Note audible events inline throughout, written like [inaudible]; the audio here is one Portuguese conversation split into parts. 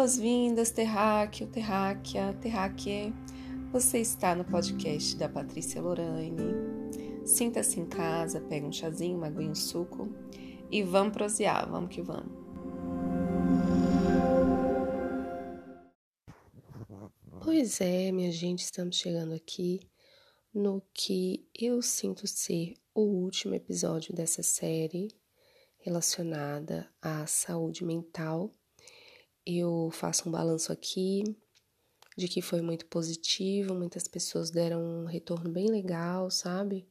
Boas-vindas, terráqueo, terráquea, terráquea. Você está no podcast da Patrícia Lorane. Sinta-se em casa, pega um chazinho, uma aguinha, um suco e vamos prosear, vamos que vamos. Pois é, minha gente, estamos chegando aqui no que eu sinto ser o último episódio dessa série relacionada à saúde mental eu faço um balanço aqui de que foi muito positivo, muitas pessoas deram um retorno bem legal, sabe?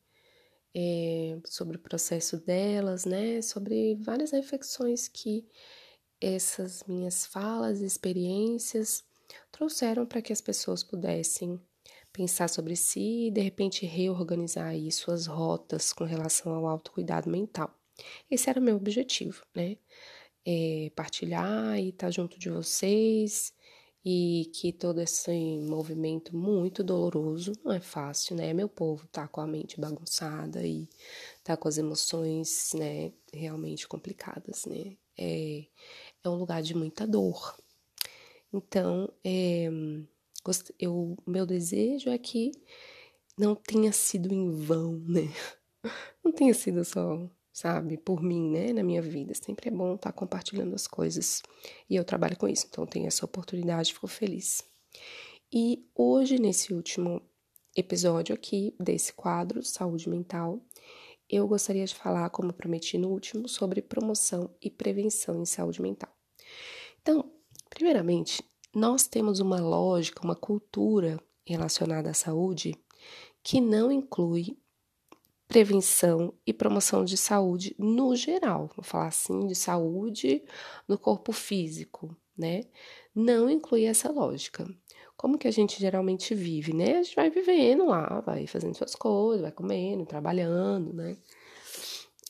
É, sobre o processo delas, né? Sobre várias reflexões que essas minhas falas, experiências trouxeram para que as pessoas pudessem pensar sobre si e de repente reorganizar aí suas rotas com relação ao autocuidado mental. Esse era o meu objetivo, né? É, partilhar e estar tá junto de vocês e que todo esse movimento muito doloroso não é fácil, né? Meu povo tá com a mente bagunçada e tá com as emoções, né, realmente complicadas, né? É, é um lugar de muita dor. Então, é, eu, meu desejo é que não tenha sido em vão, né? [laughs] Não tenha sido só sabe, por mim, né, na minha vida. Sempre é bom estar tá compartilhando as coisas. E eu trabalho com isso, então tenho essa oportunidade, fico feliz. E hoje, nesse último episódio aqui desse quadro Saúde Mental, eu gostaria de falar, como prometi no último, sobre promoção e prevenção em saúde mental. Então, primeiramente, nós temos uma lógica, uma cultura relacionada à saúde que não inclui prevenção e promoção de saúde no geral, vou falar assim, de saúde no corpo físico, né? Não inclui essa lógica. Como que a gente geralmente vive, né? A gente vai vivendo lá, vai fazendo suas coisas, vai comendo, trabalhando, né?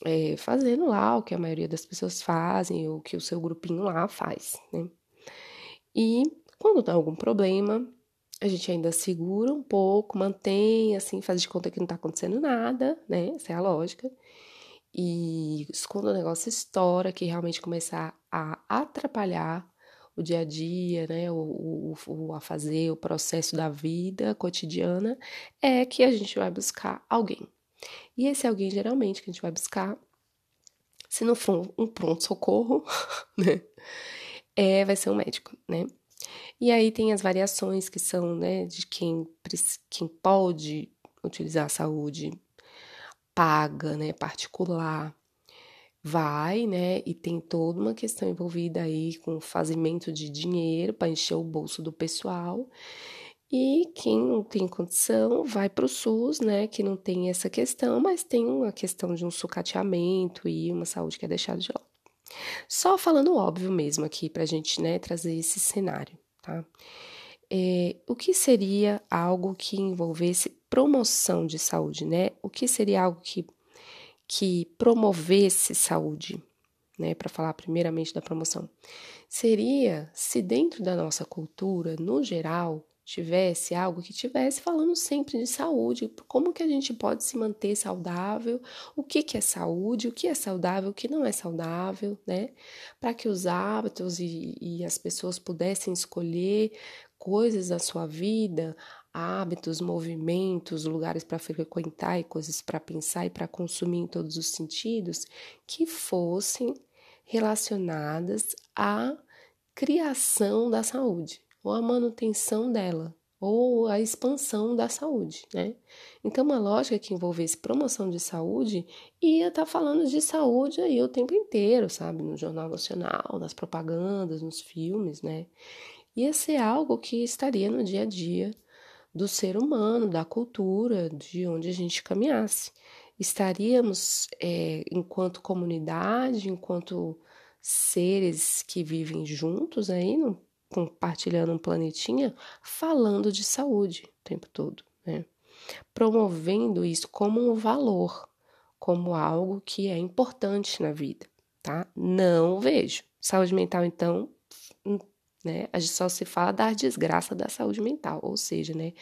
É, fazendo lá o que a maioria das pessoas fazem, o que o seu grupinho lá faz, né? E quando dá algum problema, a gente ainda segura um pouco, mantém, assim, faz de conta que não tá acontecendo nada, né? Essa é a lógica. E quando o negócio estoura, que realmente começar a atrapalhar o dia a dia, né? O, o, o a fazer, o processo da vida cotidiana, é que a gente vai buscar alguém. E esse alguém, geralmente, que a gente vai buscar, se não for um pronto-socorro, [laughs] né? É, vai ser um médico, né? E aí tem as variações que são, né, de quem, quem pode utilizar a saúde paga, né, particular, vai, né, e tem toda uma questão envolvida aí com o fazimento de dinheiro para encher o bolso do pessoal. E quem não tem condição vai para o SUS, né, que não tem essa questão, mas tem uma questão de um sucateamento e uma saúde que é deixada de lado. Só falando óbvio mesmo aqui para a gente, né, trazer esse cenário tá? É, o que seria algo que envolvesse promoção de saúde, né? O que seria algo que, que promovesse saúde, né? Para falar primeiramente da promoção, seria se dentro da nossa cultura, no geral, tivesse algo que tivesse falando sempre de saúde, como que a gente pode se manter saudável, o que que é saúde, o que é saudável, o que não é saudável, né? Para que os hábitos e, e as pessoas pudessem escolher coisas da sua vida, hábitos, movimentos, lugares para frequentar e coisas para pensar e para consumir em todos os sentidos que fossem relacionadas à criação da saúde ou a manutenção dela, ou a expansão da saúde, né? Então, uma lógica que envolvesse promoção de saúde ia estar tá falando de saúde aí o tempo inteiro, sabe? No Jornal Nacional, nas propagandas, nos filmes, né? Ia ser algo que estaria no dia a dia do ser humano, da cultura, de onde a gente caminhasse. Estaríamos, é, enquanto comunidade, enquanto seres que vivem juntos aí, no compartilhando um planetinha, falando de saúde o tempo todo, né? Promovendo isso como um valor, como algo que é importante na vida, tá? Não vejo. Saúde mental, então, né? A gente só se fala da desgraça da saúde mental, ou seja, né?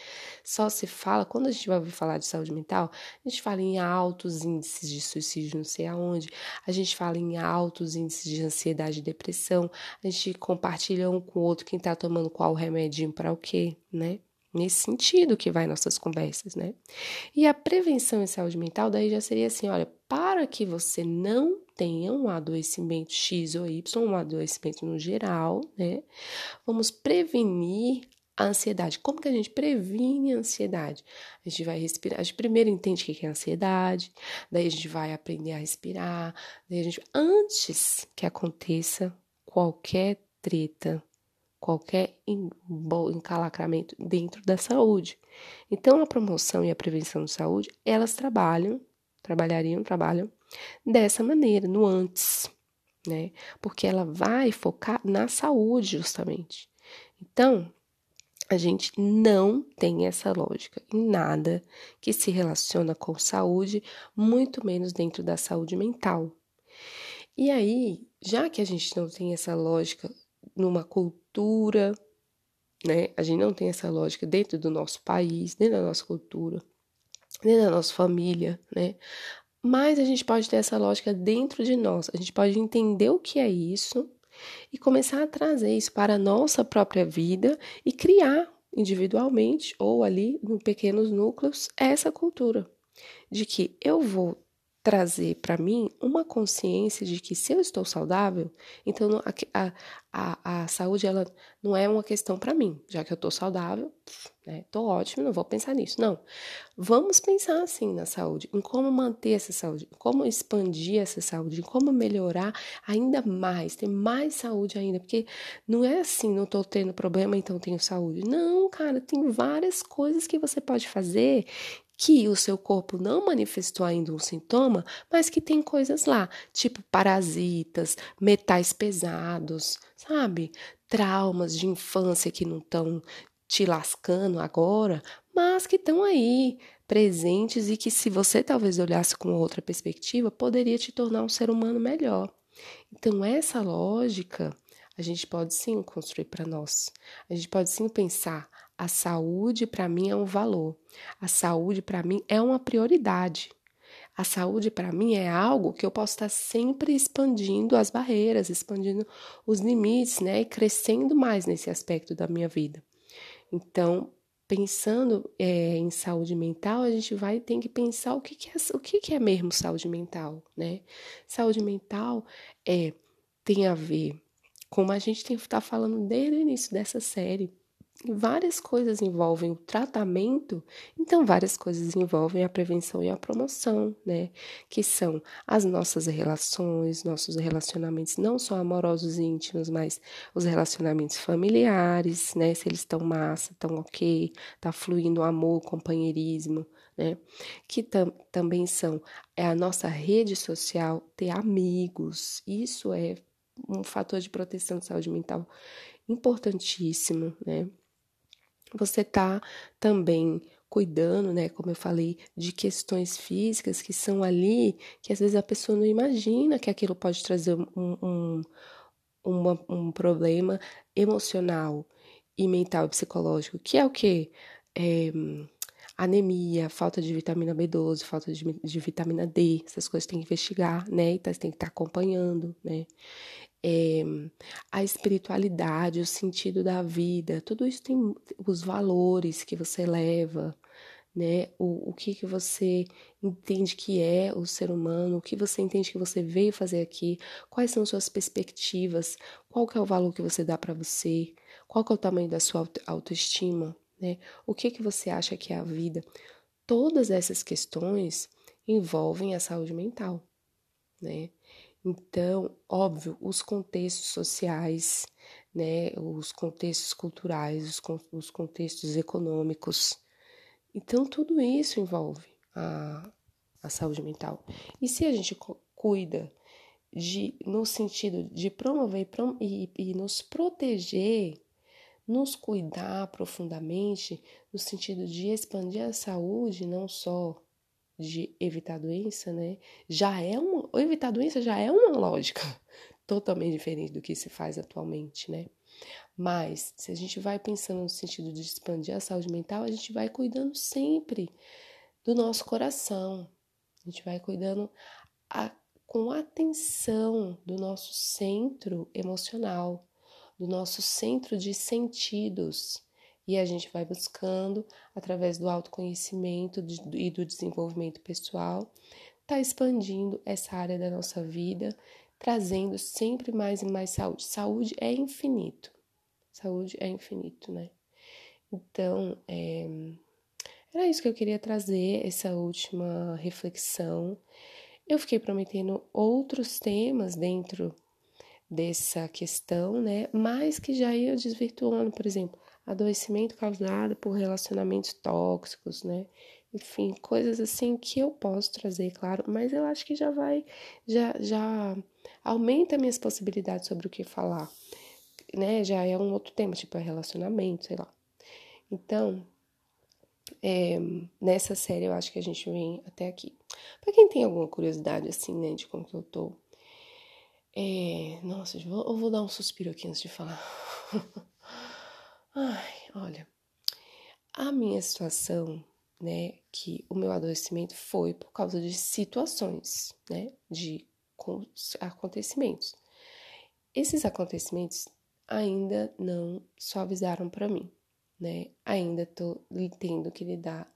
Só se fala, quando a gente vai ouvir falar de saúde mental, a gente fala em altos índices de suicídio, não sei aonde, a gente fala em altos índices de ansiedade e depressão, a gente compartilha um com o outro quem tá tomando qual remedinho para o quê, né? Nesse sentido que vai nossas conversas, né? E a prevenção em saúde mental daí já seria assim, olha, para que você não tenha um adoecimento X ou Y, um adoecimento no geral, né? Vamos prevenir a ansiedade. Como que a gente previne a ansiedade? A gente vai respirar. A gente primeiro entende o que é ansiedade, daí a gente vai aprender a respirar, daí a gente, antes que aconteça qualquer treta, qualquer encalacramento dentro da saúde. Então, a promoção e a prevenção de saúde, elas trabalham, trabalhariam, trabalham dessa maneira, no antes, né? Porque ela vai focar na saúde, justamente. Então, a gente não tem essa lógica em nada que se relaciona com saúde, muito menos dentro da saúde mental. E aí, já que a gente não tem essa lógica numa cultura, né? A gente não tem essa lógica dentro do nosso país, dentro da nossa cultura, dentro da nossa família, né? Mas a gente pode ter essa lógica dentro de nós. A gente pode entender o que é isso e começar a trazer isso para a nossa própria vida e criar individualmente ou ali em pequenos núcleos essa cultura de que eu vou trazer para mim uma consciência de que se eu estou saudável, então a, a, a saúde ela não é uma questão para mim, já que eu estou saudável, né? Ótimo, não vou pensar nisso. Não, vamos pensar assim na saúde, em como manter essa saúde, em como expandir essa saúde, em como melhorar ainda mais, ter mais saúde ainda, porque não é assim, não estou tendo problema, então tenho saúde. Não, cara, tem várias coisas que você pode fazer que o seu corpo não manifestou ainda um sintoma, mas que tem coisas lá, tipo parasitas, metais pesados, sabe? Traumas de infância que não estão te lascando agora, mas que estão aí presentes e que se você talvez olhasse com outra perspectiva, poderia te tornar um ser humano melhor. Então essa lógica a gente pode sim construir para nós. A gente pode sim pensar a saúde para mim é um valor. A saúde para mim é uma prioridade. A saúde para mim é algo que eu posso estar sempre expandindo as barreiras, expandindo os limites, né, e crescendo mais nesse aspecto da minha vida. Então, pensando é, em saúde mental, a gente vai ter que pensar o que, que é o que, que é mesmo saúde mental, né? Saúde mental é tem a ver, como a gente está falando desde o início dessa série, várias coisas envolvem o tratamento, então várias coisas envolvem a prevenção e a promoção, né? Que são as nossas relações, nossos relacionamentos, não só amorosos e íntimos, mas os relacionamentos familiares, né? Se eles estão massa, estão ok, tá fluindo amor, companheirismo, né? Que tam também são é a nossa rede social, ter amigos, isso é um fator de proteção de saúde mental importantíssimo, né? Você está também cuidando, né, como eu falei, de questões físicas que são ali, que às vezes a pessoa não imagina que aquilo pode trazer um, um, um problema emocional e mental e psicológico, que é o quê? É, anemia, falta de vitamina B12, falta de, de, vitamina D, essas coisas tem que investigar, né? Então, você tem que estar tá acompanhando, né? É, a espiritualidade, o sentido da vida, tudo isso tem os valores que você leva, né? O, o que, que você entende que é o ser humano, o que você entende que você veio fazer aqui, quais são suas perspectivas, qual que é o valor que você dá para você, qual que é o tamanho da sua autoestima, né? O que, que você acha que é a vida? Todas essas questões envolvem a saúde mental, né? Então, óbvio, os contextos sociais, né, os contextos culturais, os, os contextos econômicos. Então, tudo isso envolve a, a saúde mental. E se a gente cuida de, no sentido de promover e, e nos proteger, nos cuidar profundamente, no sentido de expandir a saúde, não só de evitar doença, né? Já é uma, evitar doença já é uma lógica [laughs] totalmente diferente do que se faz atualmente, né? Mas, se a gente vai pensando no sentido de expandir a saúde mental, a gente vai cuidando sempre do nosso coração. A gente vai cuidando a, com atenção do nosso centro emocional, do nosso centro de sentidos. E a gente vai buscando, através do autoconhecimento e do desenvolvimento pessoal, tá expandindo essa área da nossa vida, trazendo sempre mais e mais saúde. Saúde é infinito. Saúde é infinito, né? Então, é, era isso que eu queria trazer, essa última reflexão. Eu fiquei prometendo outros temas dentro dessa questão, né? Mas que já ia desvirtuando, por exemplo, adoecimento causado por relacionamentos tóxicos, né? Enfim, coisas assim que eu posso trazer, claro, mas eu acho que já vai, já, já aumenta minhas possibilidades sobre o que falar, né? Já é um outro tema, tipo é relacionamento, sei lá. Então, é, nessa série eu acho que a gente vem até aqui. Pra quem tem alguma curiosidade, assim, né, de como que eu tô. É, nossa, eu vou, eu vou dar um suspiro aqui antes de falar. [laughs] Ai, olha, a minha situação, né, que o meu adoecimento foi por causa de situações, né, de acontecimentos. Esses acontecimentos ainda não suavizaram para mim, né? Ainda tô tendo que lidar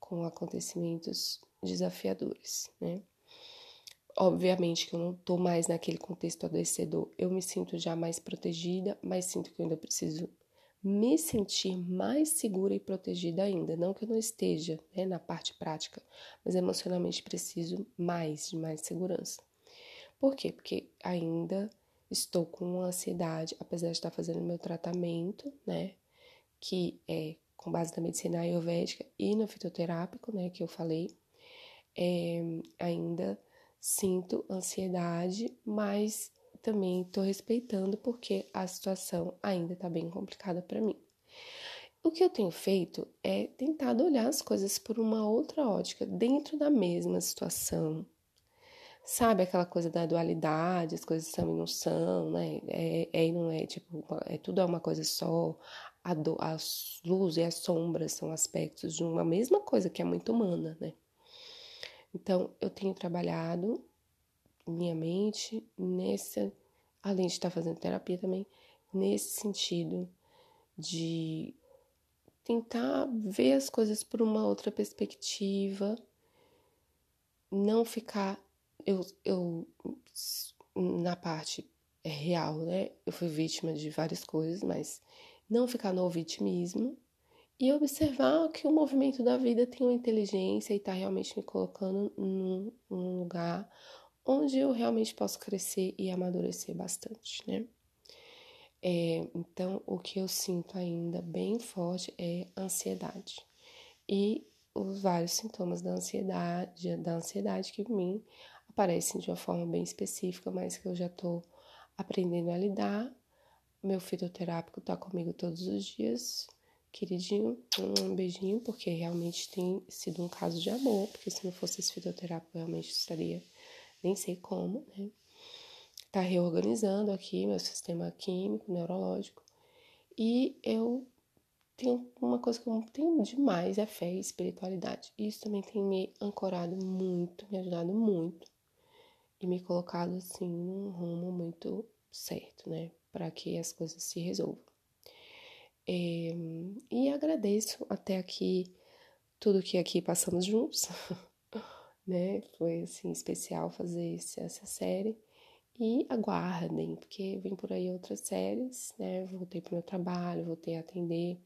com acontecimentos desafiadores, né? Obviamente que eu não tô mais naquele contexto adoecedor. Eu me sinto já mais protegida, mas sinto que eu ainda preciso me sentir mais segura e protegida ainda. Não que eu não esteja né, na parte prática, mas emocionalmente preciso mais de mais segurança. Por quê? Porque ainda estou com ansiedade, apesar de estar fazendo meu tratamento, né? Que é com base na medicina ayurvédica e no fitoterápico, né? Que eu falei. É, ainda sinto ansiedade, mas também estou respeitando porque a situação ainda está bem complicada para mim. O que eu tenho feito é tentado olhar as coisas por uma outra ótica, dentro da mesma situação. Sabe aquela coisa da dualidade, as coisas são e não são, né? É, é e não é, tipo, é, tudo é uma coisa só. A, do, a luz e as sombras são aspectos de uma mesma coisa que é muito humana, né? Então, eu tenho trabalhado minha mente nessa, além de estar fazendo terapia também, nesse sentido de tentar ver as coisas por uma outra perspectiva, não ficar eu, eu na parte real, né? Eu fui vítima de várias coisas, mas não ficar no vitimismo e observar que o movimento da vida tem uma inteligência e está realmente me colocando num, num lugar onde eu realmente posso crescer e amadurecer bastante, né? É, então, o que eu sinto ainda bem forte é ansiedade. E os vários sintomas da ansiedade, da ansiedade que em mim aparecem de uma forma bem específica, mas que eu já tô aprendendo a lidar. Meu fitoterápico tá comigo todos os dias. Queridinho, um beijinho, porque realmente tem sido um caso de amor, porque se não fosse esse fitoterápico, eu realmente estaria nem sei como, né? Tá reorganizando aqui meu sistema químico, neurológico. E eu tenho uma coisa que eu tenho demais, é fé e espiritualidade. Isso também tem me ancorado muito, me ajudado muito e me colocado assim num rumo muito certo, né? Para que as coisas se resolvam. É, e agradeço até aqui tudo que aqui passamos juntos. [laughs] né? Foi assim especial fazer esse, essa série. E aguardem, porque vem por aí outras séries, né? Voltei pro meu trabalho, voltei a atender.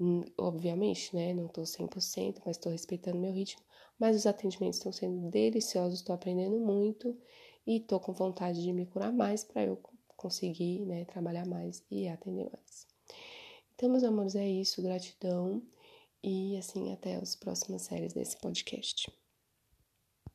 Hum, obviamente, né? Não tô 100%, mas estou respeitando meu ritmo. Mas os atendimentos estão sendo deliciosos, estou aprendendo muito e estou com vontade de me curar mais para eu conseguir, né? Trabalhar mais e atender mais. Então, meus amores, é isso. Gratidão. E assim, até as próximas séries desse podcast.